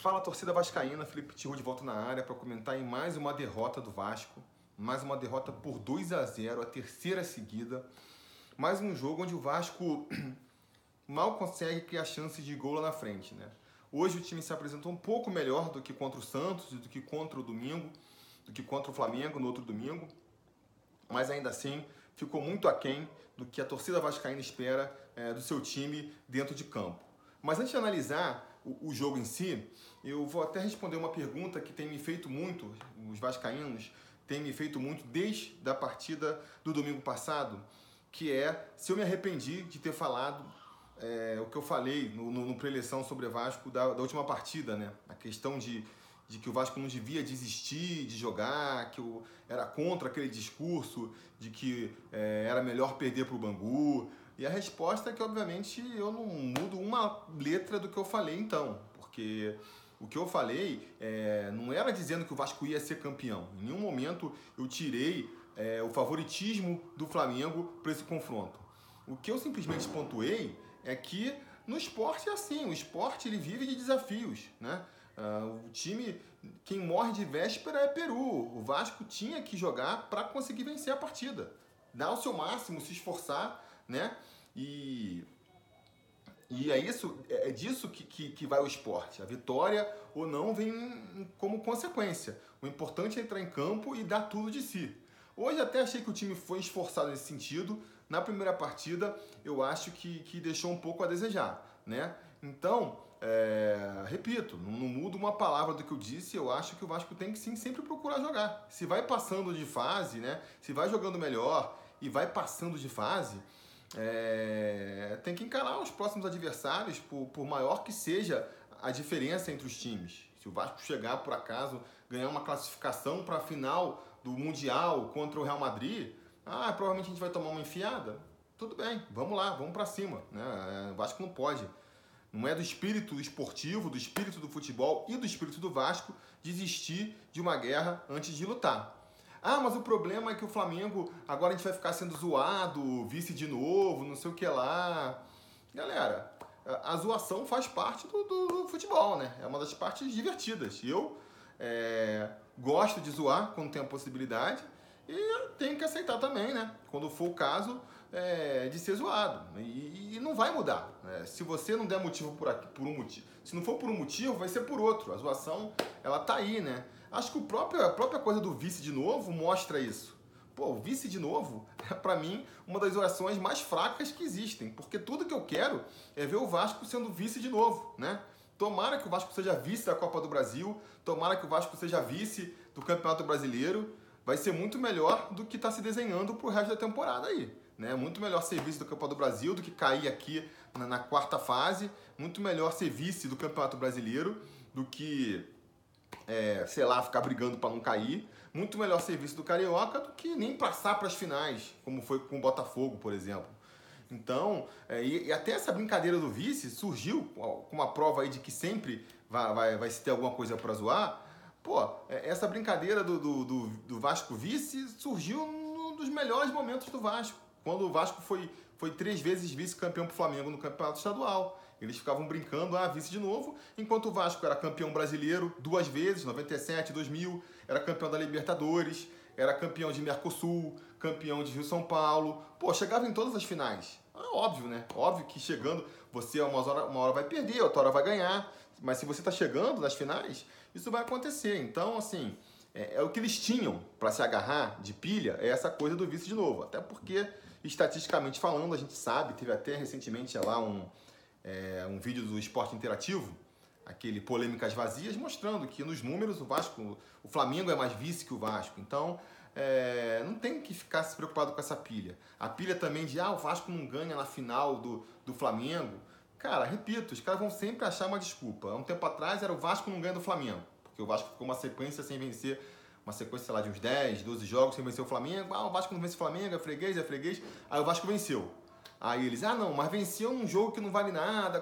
Fala torcida vascaína, Felipe Tiru de volta na área para comentar em mais uma derrota do Vasco, mais uma derrota por 2 a 0, a terceira seguida. Mais um jogo onde o Vasco mal consegue criar chances de gol lá na frente, né? Hoje o time se apresentou um pouco melhor do que contra o Santos, do que contra o domingo, do que contra o Flamengo no outro domingo, mas ainda assim ficou muito aquém do que a torcida vascaína espera é, do seu time dentro de campo. Mas antes de analisar o, o, jogo em si, eu vou até responder uma pergunta que tem me feito muito, os vascaínos têm me feito muito desde a partida do domingo passado, que é se eu me arrependi de ter falado é, o que eu falei no, no, no preleção sobre Vasco da, da, última partida, né? A questão de, de que o Vasco não devia desistir de jogar, que eu era contra aquele discurso de que é, era melhor perder para o Bangu, e a resposta é que, obviamente, eu não mudo uma letra do que eu falei então, porque o que eu falei é, não era dizendo que o Vasco ia ser campeão. Em nenhum momento eu tirei é, o favoritismo do Flamengo para esse confronto. O que eu simplesmente pontuei é que no esporte é assim, o esporte ele vive de desafios, né? Uh, o time, quem morre de véspera é Peru. O Vasco tinha que jogar para conseguir vencer a partida. Dar o seu máximo, se esforçar né? E, e é isso, é, é disso que, que, que vai o esporte. A vitória ou não vem como consequência. O importante é entrar em campo e dar tudo de si. Hoje até achei que o time foi esforçado nesse sentido. Na primeira partida, eu acho que, que deixou um pouco a desejar, né? Então, é, repito, não, não mudo uma palavra do que eu disse. Eu acho que o Vasco tem que sim sempre procurar jogar. Se vai passando de fase, né? Se vai jogando melhor e vai passando de fase, é, tem que encarar os próximos adversários, por, por maior que seja a diferença entre os times. Se o Vasco chegar, por acaso, ganhar uma classificação para a final do Mundial contra o Real Madrid, ah, provavelmente a gente vai tomar uma enfiada. Tudo bem, vamos lá, vamos para cima. Né? É, o Vasco não pode. Não é do espírito esportivo, do espírito do futebol e do espírito do Vasco desistir de uma guerra antes de lutar. Ah, mas o problema é que o Flamengo agora a gente vai ficar sendo zoado, vice de novo, não sei o que lá. Galera, a zoação faz parte do, do, do futebol, né? É uma das partes divertidas. Eu é, gosto de zoar quando tem a possibilidade e tenho que aceitar também, né? Quando for o caso é, de ser zoado. E, e não vai mudar. Né? Se você não der motivo por, aqui, por um motivo, se não for por um motivo, vai ser por outro. A zoação, ela tá aí, né? Acho que o próprio, a própria coisa do vice de novo mostra isso. Pô, o vice de novo é para mim uma das orações mais fracas que existem, porque tudo que eu quero é ver o Vasco sendo vice de novo, né? Tomara que o Vasco seja vice da Copa do Brasil, tomara que o Vasco seja vice do Campeonato Brasileiro. Vai ser muito melhor do que está se desenhando pro resto da temporada aí. Né? Muito melhor ser vice do Campeonato do Brasil do que cair aqui na, na quarta fase. Muito melhor ser vice do Campeonato Brasileiro do que é, sei lá, ficar brigando para não cair. Muito melhor serviço do Carioca do que nem passar para as finais, como foi com o Botafogo, por exemplo. Então, é, e, e, até essa brincadeira do vice surgiu com uma prova aí de que sempre vai, vai, vai se ter alguma coisa para zoar. Pô, é, essa brincadeira do, do, do, do Vasco vice surgiu num dos melhores momentos do Vasco. Quando o Vasco foi, foi três vezes vice-campeão pro Flamengo no campeonato estadual. Eles ficavam brincando, ah, vice de novo, enquanto o Vasco era campeão brasileiro duas vezes, 97, 2000, era campeão da Libertadores, era campeão de Mercosul, campeão de Rio São Paulo. Pô, chegava em todas as finais. É óbvio, né? Óbvio que chegando, você uma hora, uma hora vai perder, outra hora vai ganhar. Mas se você está chegando nas finais, isso vai acontecer. Então, assim, é, é o que eles tinham para se agarrar de pilha, é essa coisa do vice de novo. Até porque, estatisticamente falando, a gente sabe, teve até recentemente lá um, é, um vídeo do Esporte Interativo, aquele Polêmicas Vazias, mostrando que nos números o Vasco, o Flamengo é mais vice que o Vasco. Então, é, não tem que ficar se preocupado com essa pilha. A pilha também de, ah, o Vasco não ganha na final do, do Flamengo. Cara, repito, os caras vão sempre achar uma desculpa. Há um tempo atrás era o Vasco não ganha do Flamengo, porque o Vasco ficou uma sequência sem vencer uma sequência, sei lá, de uns 10, 12 jogos sem vencer o Flamengo. Ah, o Vasco não vence o Flamengo, é freguês, é freguês. Aí o Vasco venceu. Aí eles, ah não, mas venceu num jogo que não vale nada,